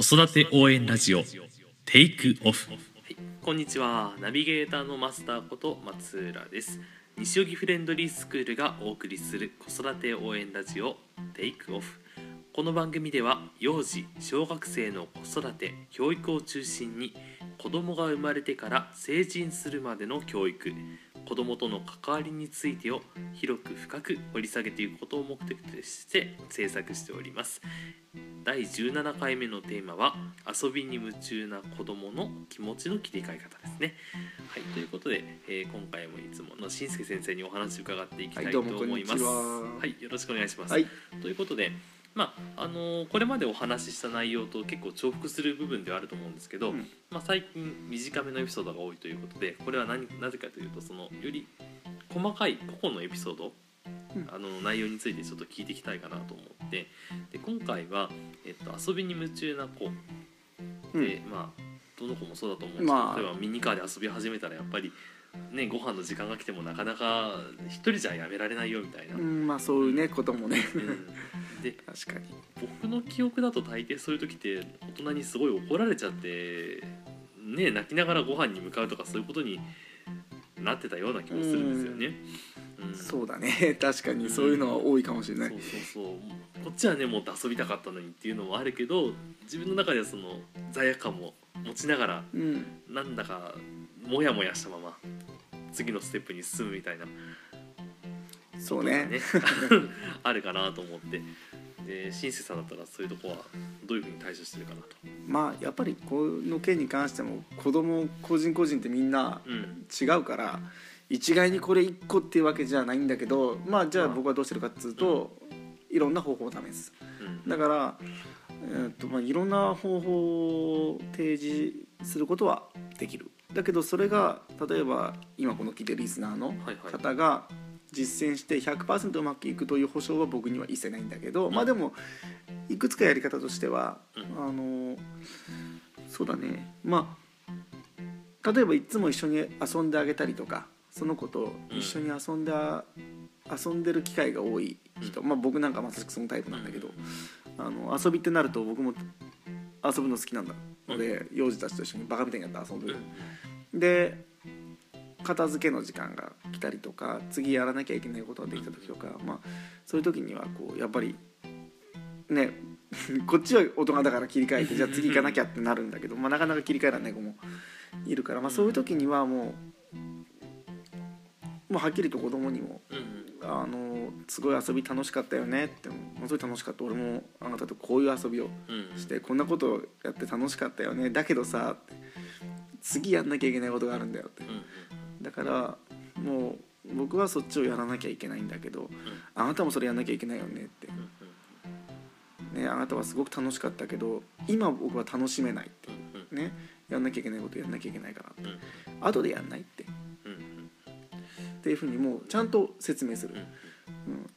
子育て応援ラジオテイクオフはい、こんにちは。ナビゲーターのマスターこと松浦です。西荻フレンドリースクールがお送りする子育て応援ラジオテイクオフ。この番組では幼児小学生の子育て教育を中心に子供が生まれてから成人するまでの教育子供との関わりについてを広く深く掘り下げていくことを目的として制作しております第17回目のテーマは遊びに夢中な子どもの気持ちの切り替え方ですね。はいということで、えー今回もいつものしんすけ先生にお話を伺っていきたいと思います。ははいよろしくお願いします。はい、ということでまああのーこれまでお話しした内容と結構重複する部分ではあると思うんですけど、うん。まあ、最近短めのエピソードが多いということでこれは何なぜかというとそのより細かい個々のエピソード、うん。あの内容についてちょっと聞いていきたいかなと思ってで今回は、えっと、遊びに夢中な子で、まあどの子もそうだと思うんですけど、まあ。例えばミニカーで遊び始めたらやっぱりねご飯の時間が来てもなかなか一人じゃやめられないよみたいな。うん、まあそういうねこともね。うんで確かに。僕の記憶だと大抵そういう時って大人にすごい怒られちゃってね泣きながらご飯に向かうとかそういうことになってたような気もするんですよね。うん。そうだね。確かにそういうのは多いかもしれない、そうそうそう。こっちはねもっと遊びたかったのにっていうのもあるけど自分の中ではその罪悪感も持ちながらうん。なんだかモヤモヤしたまま次のステップに進むみたいなそうね。あるかなと思って。でシンセさんだったらそういうとこはどういうふうに対処してるかなと。まあやっぱりこの件に関しても子供個人個人ってみんなうん。違うから一概にこれ一個っていうわけじゃないんだけどまあじゃあ僕はどうしてるかっつうと、いろんな方法を試す。うん。だから、えーっとまあ、いろんな方法を提示することはできる。だけどそれが例えば今この聞いてるリスナーのはいはい。方が実践して100%うまくいくという保証は僕には一切ないんだけど、まあでもいくつかやり方としては、うん。あのそうだね。まあ例えばいつも一緒に遊んであげたりとかその子と一緒に遊んであ、遊んでる機会が多い人、まあ、僕なんかまさしくそのタイプなんだけど、あの遊びってなると僕も遊ぶの好きなんだ。ので、幼児たちと一緒にバカみたいにやって遊ぶ、で片付けの時間が来たりとか次やらなきゃいけないことができた時とか、まあ、そういう時にはこうやっぱりね こっちは大人だから切り替えてじゃあ次行かなきゃってなるんだけど、まあ、なかなか切り替えられない子もいるから、まあ、そういう時にはもうもうはっきりと子供にもあのすごい遊び楽しかったよねってものすごい楽しかった。俺もあなたとこういう遊びをうん。してこんなことをやって楽しかったよね。だけどさ次やんなきゃいけないことがあるんだよって。うんだからもう僕はそっちをやらなきゃいけないんだけどあなたもそれやんなきゃいけないよねって。うんねあなたはすごく楽しかったけど今僕は楽しめないって。ねやんなきゃいけないことやんなきゃいけないからって。うん。後でやんないって。っていうふうにもうちゃんと説明する、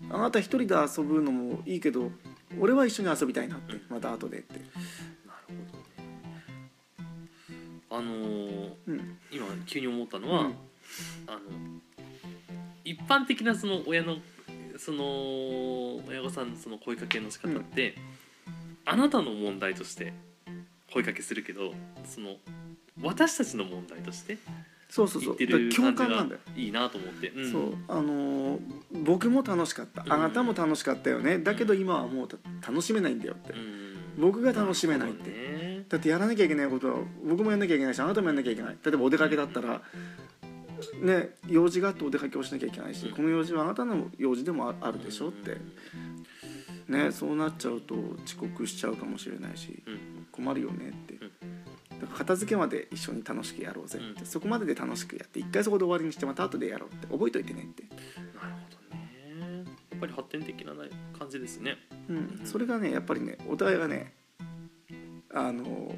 うん、あなた一人で遊ぶのもいいけど俺は一緒に遊びたいなって。また後でって、なるほどね。あのーうん。今急に思ったのは、うんあの一般的なその親のその親御さんのその声かけの仕方って、あなたの問題として声かけするけどその私たちの問題としてそうそう言ってそう共る感なんだよ。いいなと思って、うん。そう。あのー僕も楽しかった。あなたも楽しかったよね。だけど今はもうた楽しめないんだよって。うん。僕が楽しめないって。ね。だってやらなきゃいけないことは僕もやんなきゃいけないしあなたもやんなきゃいけない。例えばお出かけだったらね用事があってお出かけをしなきゃいけないしこの用事はあなたの用事でもああるでしょって。ねそうなっちゃうと遅刻しちゃうかもしれないしうん。困るよねって。片付けまで一緒に楽しくやろうぜって。うん。そこまでで楽しくやって一回そこで終わりにしてまた後でやろうって覚えといてねって。なるほどね。やっぱり発展的な感じですね。うん、それがねやっぱりねお互いがねあの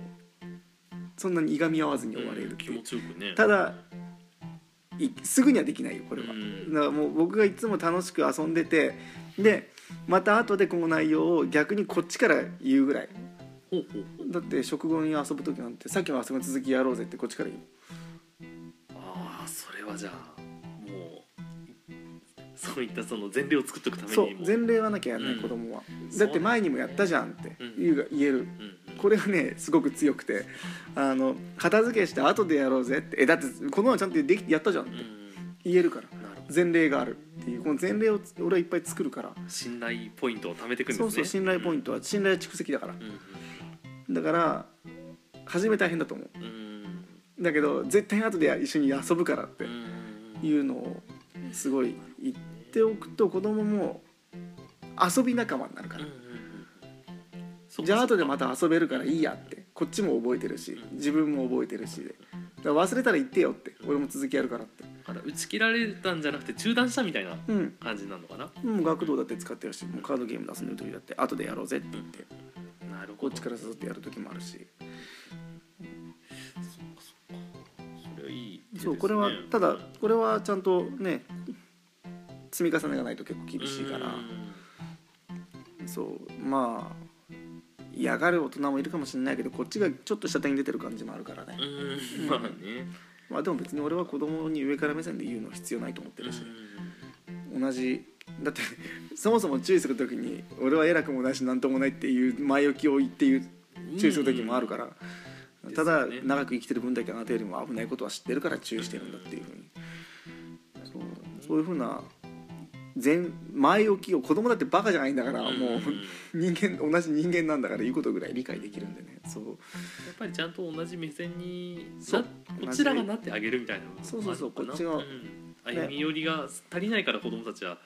そんなにいがみ合わずに終われるう。気持ちよくね。ただいすぐにはできないよこれは、うん。だからもう僕がいつも楽しく遊んでてでまた後でこの内容を逆にこっちから言うぐらい。だって食後に遊ぶ時なんてさっきの遊びの続きやろうぜってこっちから言う。ああそれはじゃあもうそういったその前例を作っておくためそうにも前例はなきゃやらないうん子供は、そうだって前にもやったじゃんって言うが言える。うんうんこれがねすごく強くてあの片付けして後でやろうぜってえだってこの前ちゃんとできやったじゃんってうん。言えるから前例があるっていうこの前例を俺はいっぱい作るから。信頼ポイントを貯めていくんですね。そうそう信頼ポイントトは信頼蓄積だから。うんだから初め大変だと思う。うん。うんだけど絶対後で一緒に遊ぶからってうんいうのをすごい言っておくと子供も遊び仲間になるからじゃあ後でまた遊べるからいいやって。こっちも覚えてるし。自分も覚えてるしで。だから忘れたら言ってよって。俺も続きやるからって。だから打ち切られたんじゃなくて中断したみたいなうん。感じなのかな？もう学童だって使ってるし。もうカードゲームで遊んでる時だって後でやろうぜって言って。なるほど。こっちから誘ってやる時もあるし。それはいい手ですね。そうこれはただこれはちゃんとね積み重ねがないと結構厳しいから。うん。そう。まあ嫌がる大人もいるかもしれないけどこっちがちょっと下手に出てる感じもあるからね。うん。まあね。まあでも別に俺は子供に上から目線で言うのは必要ないと思ってるし。同じだってそもそも注意する時に俺は偉くもないし何ともないっていう前置きを言って言う注意する時もあるから、うん。ただ長く生きてる分だけあなたよりも危ないことは知ってるから注意してるんだっていう。ふうにそう。そういうふうな前前置きを子供だってバカじゃないんだから、うん。もう人間同じ人間なんだから言うことぐらい理解できるんでね。そう。やっぱりちゃんと同じ目線にこちらがなってあげるみたいなそうそうそう。こっちがうん歩み寄りが足りないから子供たちは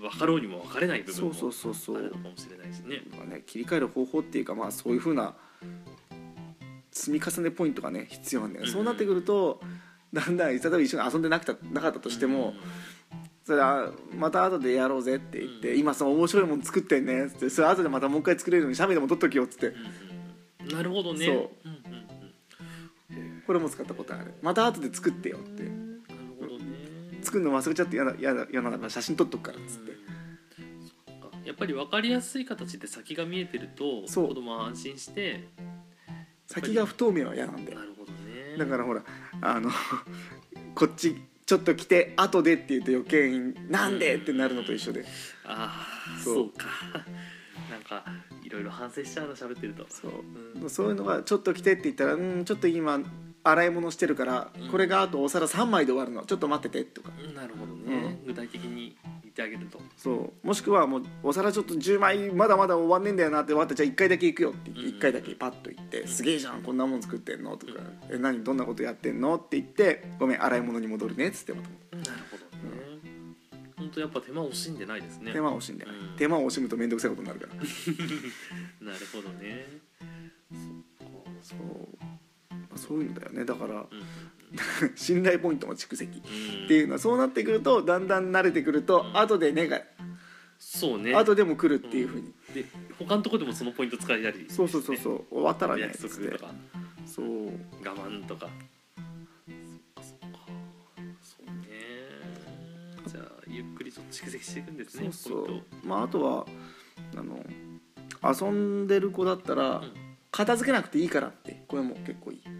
分かろうにも分かれない部分もあるのかもしれないしね。まあね、切り替える方法っていうかまあそういうふうな積み重ねポイントがね必要なんだよね、うんそうなってくるとだんだん例えば一緒に遊んでなくたなかったとしても、それはまた後でやろうぜって言って、うん。今その面白いもの作ってんねっつってそれ後でまたもう一回作れるように写メでも撮っときよっつって。うん。うんなるほどね。そう。うんうんこれも使ったことある。また後で作ってよって。うんなるほどね。作るの忘れちゃって嫌だ嫌だ嫌なら写真撮っとくからっつって、そっか。やっぱり分かりやすい形で先が見えてるとそう。子供は安心して先が不透明は嫌なんだよ。なるほどね。だからほらあの こっちちょっと来て後でって言うと余計に「なんで?」ってなるのと一緒で。ああそうそうか。なんかいろいろ反省しちゃうの喋ってると。そう。うん。そういうのが「ちょっと来て」って言ったら「うんちょっと今洗い物してるからうん。これがあとお皿3枚で終わるの。ちょっと待ってて」とかうんなるほどね、具体的に言ってあげると。そう。もしくはもう「お皿ちょっと10枚まだまだ終わんねえんだよな」って終わって「じゃあ1回だけ行くよ」って言ってうん。1回だけパッと行って「すげえじゃんこんなもん作ってんの?」とかうん「え何どんなことやってんの?」って言って「ごめん洗い物に戻るね」っつってまた。なるほどね。本当やっぱ手間を惜しんでないですね。手間を惜しんでない。うん。手間を惜しむと面倒くさいことになるから。なるほどね。そうまあそういうのだよね。だからうん 信頼ポイントの蓄積。うん。っていうのはそうなってくるとだんだん慣れてくるとうん。後でねがそうね。後でも来るっていうふうに。で他のとこでもそのポイント使いたりそうそうそうそう。終わったらね約束とか。そう。我慢とか。そっか。そっかそうね。じゃあゆっくりと蓄積していくんですねそうそう。ポインまああとはあの遊んでる子だったらうん。片付けなくていいからってこれも結構いい。ト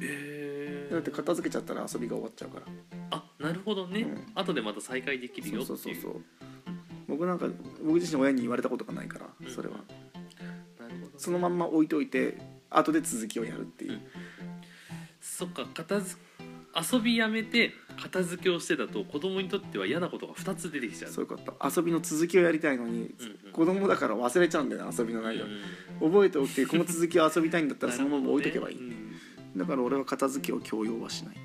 えだって片付けちゃったら遊びが終わっちゃうから。あなるほどね、うん。後でまた再開できるよっていう。そうそうそうそう僕なんか僕自身親に言われたことがないからうん。それは。なるほどそのまんま置いといて後で続きをやるっていう。うん。そっか片付遊びやめて片付けをしてだと子供にとっては嫌なことが2つ出てきちゃう。そういうこと。遊びの続きをやりたいのにうんうん。子供だから忘れちゃうんだよね遊びの内容。うん覚えておいてこの続きを遊びたいんだったら そのまま置いとけばいい、なるほどねだから俺は片付けを強要はしない。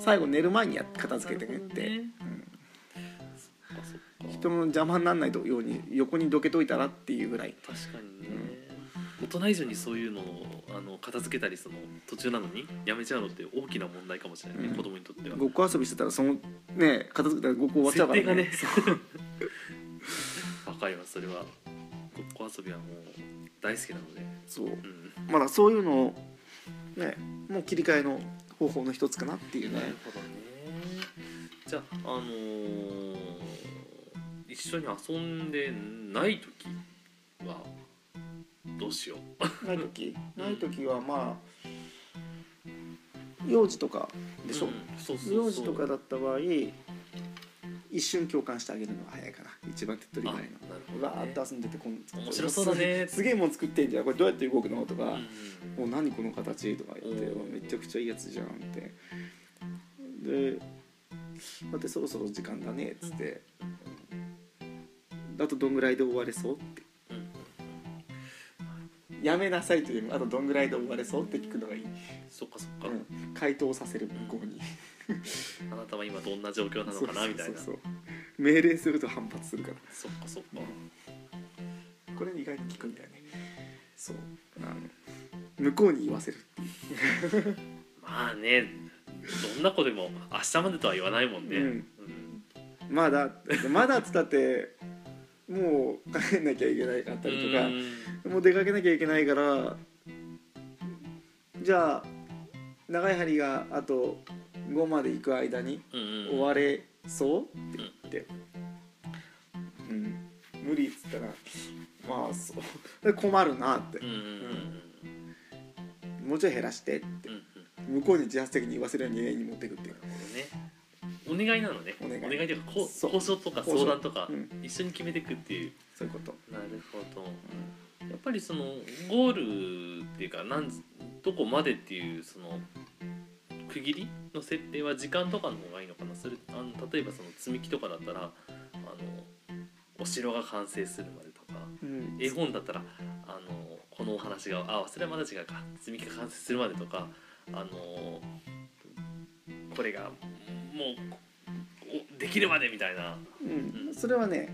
最後寝る前にやっ片付けてねって、なるうん人の邪魔にならないように横にどけといたらっていうぐらい。確かにね、大人以上にそういうのをあの片付けたりその途中なのにやめちゃうのって大きな問題かもしれないね、うん。子供にとっては。ごっこ遊びしてたらそのね片付けたらごっこ終わっちゃうからね。わかりますそれは。ごっこ遊びはもう大好きなので、そう。うん、まだそういうのをねもう切り替えの方法の一つかなっていうね。なるほどね。じゃああのー一緒に遊んでない時はどうしよう。ない時？ない時はまあ幼児とかでしょ、幼児とかだった場合一瞬共感してあげるのが早いかな。一番手っ取り早いの。ね。わーっと遊んでてこん面白そうだね。すすげえもん作ってんじゃん。これどうやって動くの？とか、うん。うんもう何この形？とか言ってめちゃくちゃいいやつじゃんって。でだってそろそろ時間だねっつって、あとどんぐらいで終われそうって。うんやめなさいというよりもあとどんぐらいで終われそうって聞くのがいい、そっかそっか、うん、回答させる向こうにあなたは今どんな状況なのかなみたいな。命令すると反発するから。そっかそっか。これ意外と聞くんだよね。そう。あの向こうに言わせるまあね。どんな子でも明日までとは言わないもんね、うん。うん。まだまだっつったってもう帰んなきゃいけないかったりとかうん。もう出かけなきゃいけないからじゃあ長い針があと5まで行く間に終われそうって言って、うん、無理っつったらまあそう。で困るなって。もうちょい減らしてって。向こうに自発的に言わせるように永遠に持っていくっていう。なるほどねお願いなのね。お願い。というかこうそう。交渉とか交渉。相談とかうん。一緒に決めていくっていう。そういうこと、なるほど。やっぱりそのゴールっていうかなんどこまでっていうその区切りの設定は時間とかの方がいいのかな？それあの例えばその積み木とかだったらあのお城が完成するまでとかうん。絵本だったらあのこのお話があそれはまだ違うか。積み木が完成するまでとかあのこれがもうおできるまでみたいな。うん、それはね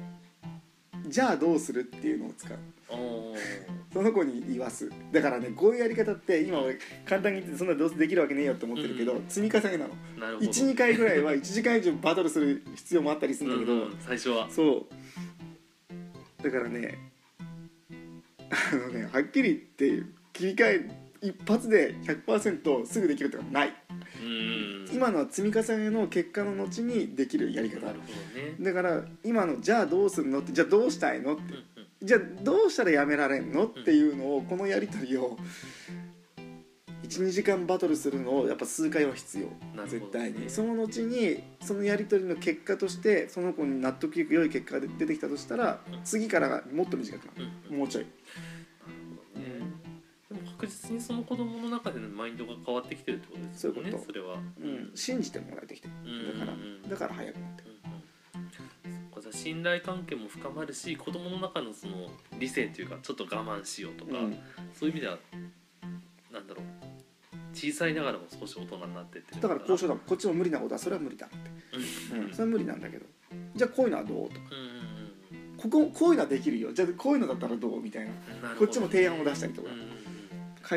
じゃあどうするっていうのを使う。その子に言わす。だからねこういうやり方って今俺簡単に言ってそんなどうせできるわけねえよって思ってるけど、うん。積み重ねなの。なるほど。12回ぐらいは1時間以上バトルする必要もあったりするんだけど、うんうん最初は。そう。だからねあのねはっきり言って切り替え一発で100%すぐできるってのはない。うん今のは積み重ねの結果の後にできるやり方。なるほどね。だから今のじゃあどうするのってじゃあどうしたいのってうんうん。じゃあどうしたらやめられんのっていうのをこのやり取りを12時間バトルするのをやっぱ数回は必要。なるほど絶対に。その後にそのやり取りの結果としてその子に納得いく良い結果が出てきたとしたらうん。次からがもっと短くなうんるうん。もうちょい確実にその子供の中でのマインドが変わってきてるってことですよねそういうこと。それは。うん。信じてもらえてきてる。うん。だからうん。だから早くなって。るうん。うん。そっか信頼関係も深まるし子供の中のその理性というかちょっと我慢しようとか、うん。そういう意味ではなんだろう。小さいながらも少し大人になってってるだから交渉だもん。こっちも無理なことはそれは無理だって。うん。うん。それは無理なんだけど。じゃあこういうのはどうとか。うんこここういうのはできるよ。じゃあこういうのだったらどうみたいな。うんなるほどこっちも提案を出したりとか。うん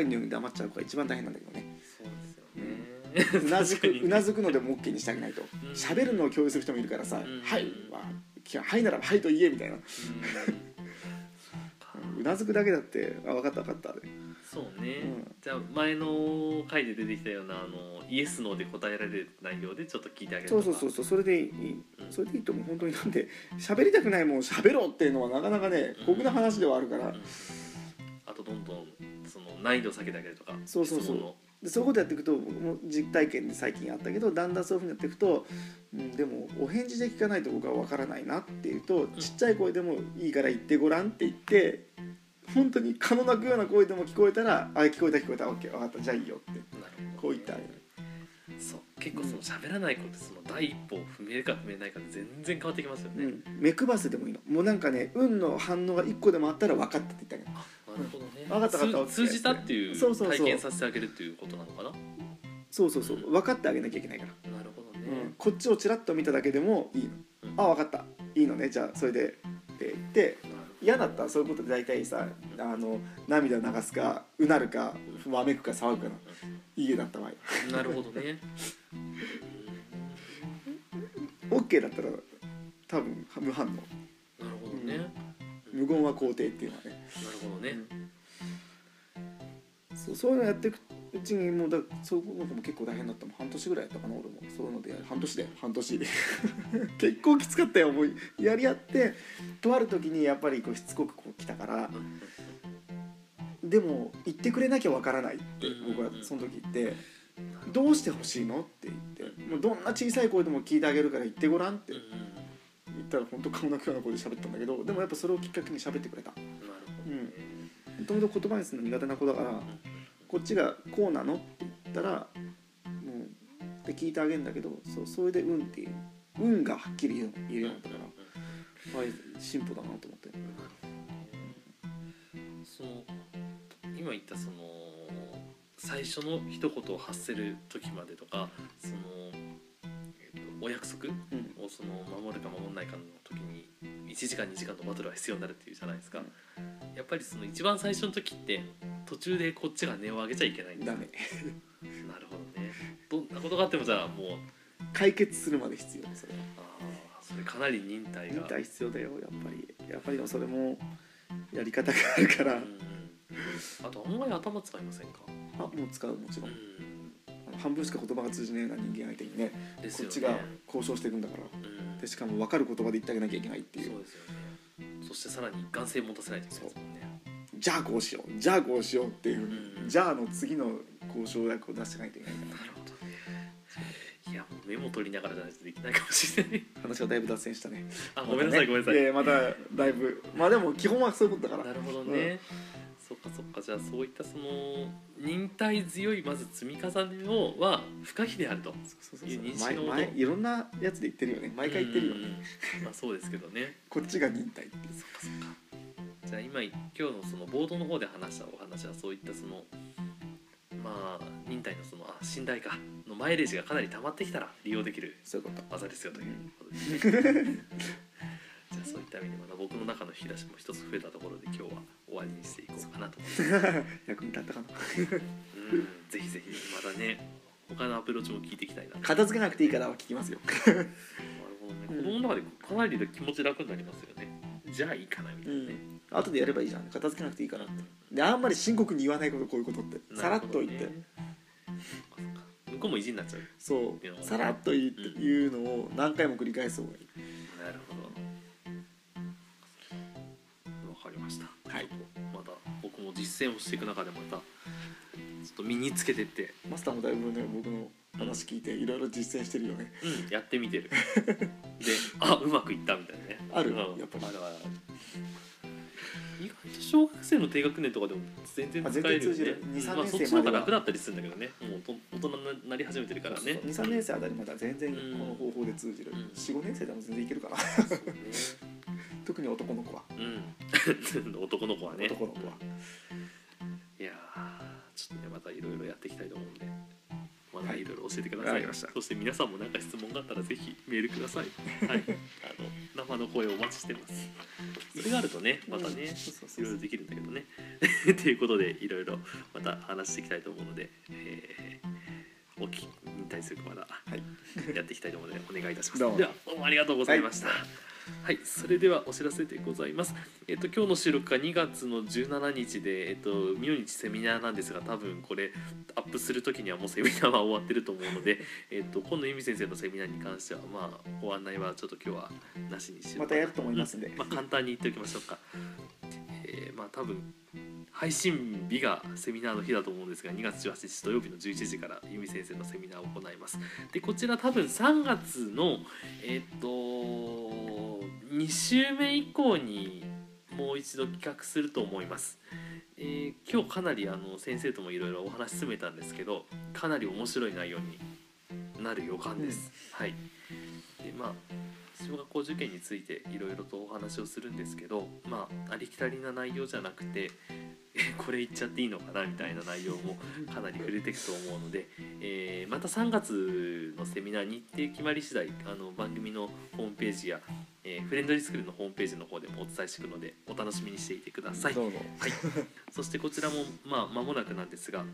うんうん飼いのように黙っちゃう子が一番大変なんだけどね。そうですよね。うなずくうなずくのでも OK にしてあげないと。ん。喋るのを共有する人もいるからさ「ん。はい」は「はい」ならば「はい」と言えみたいな。うん。うなずくだけだって「あ分かった分かった」でそうね、うん。じゃあ前の回で出てきたようなあのイエス・ノーで答えられる内容でちょっと聞いてあげるそうとか。そうそうそうそれでいい。うん。それでいいと思う本当に。なんで喋りたくないもん喋ろうっていうのはなかなかねうん。酷な話ではあるから。うん。あとどんどんその難易度を下げてあげるとかそうそうそう。でそういうことやっていくともう実体験で最近あったけどだんだんそういうふうになっていくと、うん、でもお返事で聞かないと僕は分からないなっていうとちっちゃい声でもいいから言ってごらんって言って本当に蚊の鳴くような声でも聞こえたら「あ聞こえた聞こえた OK 分かったじゃあいいよ」ってなるほど。こう言ってあげる。そう。結構その喋らない子ってその第一歩を踏めるか踏めないかで全然変わってきますよね、うん、目配せでもいいの。もうなんかね運の反応が1個でもあったら分かったって言ってあげるあなるほどね、わかったわかった通通じたっていうそうそうそう。体験させてあげるっていうことなのかな？そうそうそう。分かってあげなきゃいけないから、なるほどね、うん、こっちをちらっと見ただけでもいいの。うん。あ分かった。いいのね。じゃあそれでって言ってなる嫌だったらそういうことで大体さあの涙流すかうなるかわめくか騒ぐかの家だった場合。なるほどね。OK だったら多分無反応。なるほどね、無言は肯定っていうのはね。なるほどね、そうそういうのやっていくうちにもうだそういうのも結構大変だったもん。半年ぐらいやったかな俺も。そういうので半年で。半年で。結構きつかったよもう。やり合ってとある時にやっぱりこうしつこくこう来たから。うんでも言ってくれなきゃわからないってうん僕はその時言って「どうしてほしいの?」って言って「もうどんな小さい声でも聞いてあげるから言ってごらん」って。うん言ったら本当顔のような声で喋ったんだけど。でもやっぱそれをきっかけに喋ってくれた。なるほどね、もともと言葉にするの苦手な子だからこっちが「こうなの?」って言ったら「もう」って聞いてあげるんだけどそうそれで「うん」っていう「うん」がはっきり言えるようになったからああ進歩だなと思って。その今言ったその最初の一言を発せる時までとかその、えっとお約束うん。をその守るか守らないかの時に1時間2時間のバトルは必要になるっていうじゃないですか、やっぱりその一番最初の時って途中でこっちが値を上げちゃいけないんでダメ。なるほどね。どんなことがあってもじゃあもう解決するまで必要それ。あーそれかなり忍耐が。忍耐必要だよやっぱり。やっぱりでもそれもやり方があるから。うんうん。あとあんまり頭使いませんか？あもう使うもちろうん。ん半分しか言葉が通じないような人間相手にねね。こっちが交渉していくんだから。うん。でしかも分かる言葉で言ってあげなきゃいけないっていう。そうですよね。そしてさらに眼性持たせないといけないですもんねじゃあこうしようじゃあこうしようっていう、うんじゃあの次の交渉役を出してないといけない。からなるほどね。いやもうメモ取りながらじゃないとできないかもしれない。話がだいぶ脱線したね。あごめんなさいごめんなさい。ややまただいぶ まあでも基本はそういうことだから。なるほどね、そっかそっか。じゃあそういったその忍耐強いまず積み重ねをは不可避であると。そうそういそう。いろんなやつで言ってるよね。毎回言ってるよね。うんまあそうですけどね。こっちが忍耐そっかそっかじゃあ今今日のそのボードの方で話したお話はそういったそのまあ忍耐のそのあ信頼かのマイレージがかなり溜まってきたら利用できるそういうこと。技ですよということで。す ねじゃあそういった意味でまた僕の中の引き出しも一つ増えたところで今日は終わりにしていこうかなと思います。役に立ったかな。うんぜひぜひまたね他のアプローチも聞いていきたいな片付けなくていいからは聞きますよ。なるほどね、うん子供の中でかなり気持ち楽になりますよね。じゃあいいかなみたういなね、ん後でやればいいじゃん。片付けなくていいからって。であんまり深刻に言わないことこういうことって。さらっと言って、向こうも意地になっちゃう。そう。さらっと言って言うのを何回も繰り返す方がいい。なるほど。わかりました。はい。また僕も実践をしていく中でまたちょっと身につけてって。マスターもだいぶね僕の話聞いていろいろ実践してるよね。うんやってみてる。であうまくいったみたいなね。ある？うん。やっぱり。あるあるある小学生の低学年とかでも全然使えるよね。あ全然通じる。2 3うんまあ、年そっちの方が楽だったりするんだけどね。もうと大人になり始めてるからね。23年生あたりまだ全然こうん。の方法で通じる、うん。45年生でも全然いけるからね。特に男の子は、うん。男の子はね。男の子は、いやーちょっとねまたいろいろやっていきたいと思うんではいいろいろ教えてください、わかりました。そして皆さんも何か質問があったらぜひメールください。はい。あの生の声をお待ちしてます。それがあるとねまたね、うんそうそうそう。いろいろできるんだけどね。ということでいろいろまた話していきたいと思うので、えーお聞きに対するまだはい。やっていきたいと思うのでお願いいたします。どうも。ではどうもありがとうございました、はい、それではお知らせでございます。えっと今日の収録が2月の17日で、えっと明日セミナーなんですが、多分これアップする時にはもうセミナーは終わってると思うので、えっと今度由美先生のセミナーに関してはまあご案内はちょっと今日はなしにしようまたやると思いますんで、まあ簡単に言っておきましょうか。えーまあ多分配信日がセミナーの日だと思うんですが2月18日土曜日の11時から由美先生のセミナーを行いますでこちら多分3月のえっ、と2週目以降にもう一度企画すると思います、えー今日かなりあの先生ともいろいろお話し進めたんですけどかなり面白い内容になる予感です、はい。でまあ小学校受験についていろいろとお話をするんですけどまあありきたりな内容じゃなくてえ これ言っちゃっていいのかなみたいな内容もかなり触れていくと思うので、えーまた3月のセミナー日程決まり次第あの番組のホームページや、えーフレンドリースクールのホームページの方でもお伝えしていくのでお楽しみにしていてください。はい、そしてこちらもまあ間もなくなんですが、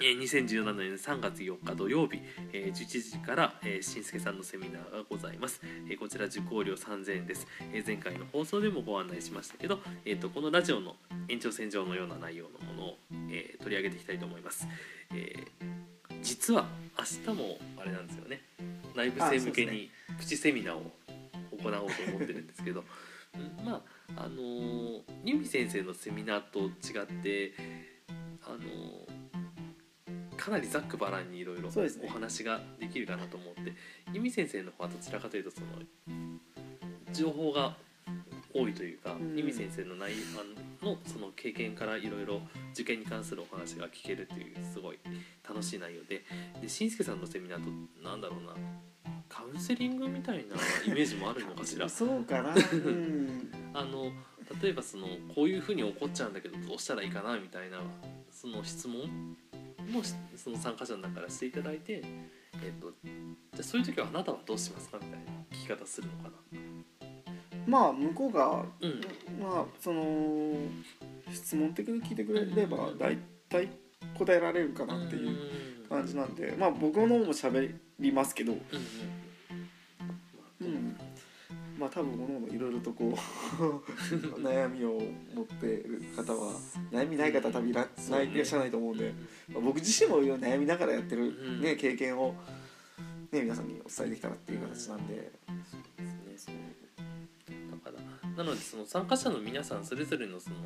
えー2017年3月4日土曜日、えー11時から、えんすけさんのセミナーがございます、えーこちら受講料3000円です、えー前回の放送でもご案内しましたけど、えー、とこのラジオの延長線上のような内容のものを、えー取り上げていきたいと思います、えー実は明日もあれなんですよね。内部生向けにプチセミナーを行おうと思ってるんですけどうんまああのー由美先生のセミナーと違ってあのーかなりざっくばらんにいろいろお話ができるかなと思って由美先生の方はどちらかというとその情報が多いというか、うん。由美先生の内あのその経験からいろいろ受験に関するお話が聞けるっていうすごい楽しい内容ででしんすけさんのセミナーとなんだろうなカウンセリングみたいなイメージもあるのかしら？そうかな、うん、あの例えばそのこういうふうに起こっちゃうんだけどどうしたらいいかなみたいなその質問もしその参加者の中からしていただいて、えっと、じゃあそういう時はあなたはどうしますかみたいな聞き方するのかな？まあ向こうがうん。まあその質問的に聞いてくれれば大体答えられるかなっていう感じなんでまあ僕の方も喋りますけど、うんうんうん、まあ多分各々いろいろとこう 悩みを持ってる方は悩みない方は多分いらないいらっしゃらないと思うんで、まあ僕自身も悩みながらやってる、うん。ね、経験を、ね、皆さんにお伝えできたらっていう形なんで。ですねだからなのでその参加者の皆さんそれぞれのその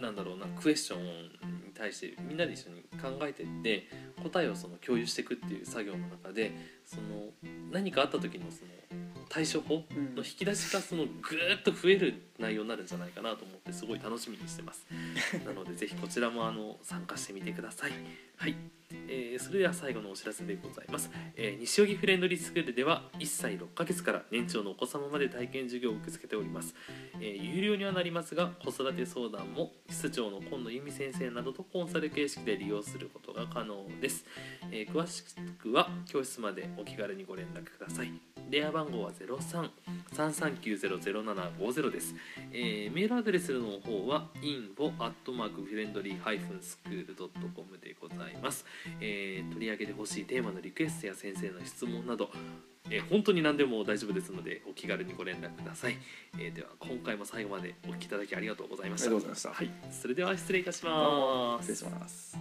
なんだろうなクエスチョンに対してみんなで一緒に考えていって答えをその共有していくっていう作業の中でその何かあった時のその対処法うん。の引き出しがそのぐーっと増える内容になるんじゃないかなと思ってすごい楽しみにしてます。なのでぜひこちらもあの参加してみてください。はい、えーそれでは最後のお知らせでございます、えー西荻フレンドリースクールでは1歳6ヶ月から年長のお子様まで体験授業を受け付けております、えー有料にはなりますが子育て相談も室長の今野由美先生などとコンサル形式で利用することが可能です、えー詳しくは教室までお気軽にご連絡ください電話番号は03-3390-0750です、えーメールアドレスの方は info.friendly-school.com でございます、えー取り上げてほしいテーマのリクエストや先生の質問など、えー本当に何でも大丈夫ですのでお気軽にご連絡ください、えーでは今回も最後までお聞きいただきありがとうございました。ありがとうございました。はい、それでは失礼いたします。失礼します。